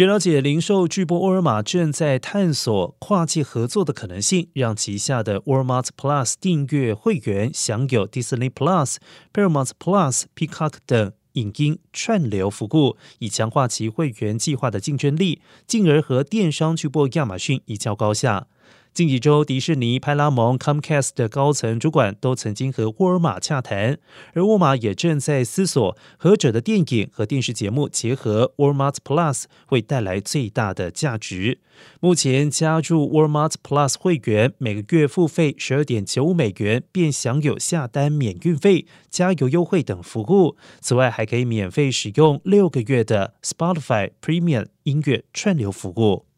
据了解，零售巨擘沃尔玛正在探索跨界合作的可能性，让旗下的 Walmart Plus 订阅会员享有 Disney Plus、Paramount Plus、Peacock 等影音串流服务，以强化其会员计划的竞争力，进而和电商巨擘亚马逊一较高下。近几周，迪士尼、派拉蒙、Comcast 的高层主管都曾经和沃尔玛洽谈，而沃尔玛也正在思索何者的电影和电视节目结合 Walmart Plus 会带来最大的价值。目前加入 Walmart Plus 会员，每个月付费十二点九五美元，便享有下单免运费、加油优惠等服务。此外，还可以免费使用六个月的 Spotify Premium 音乐串流服务。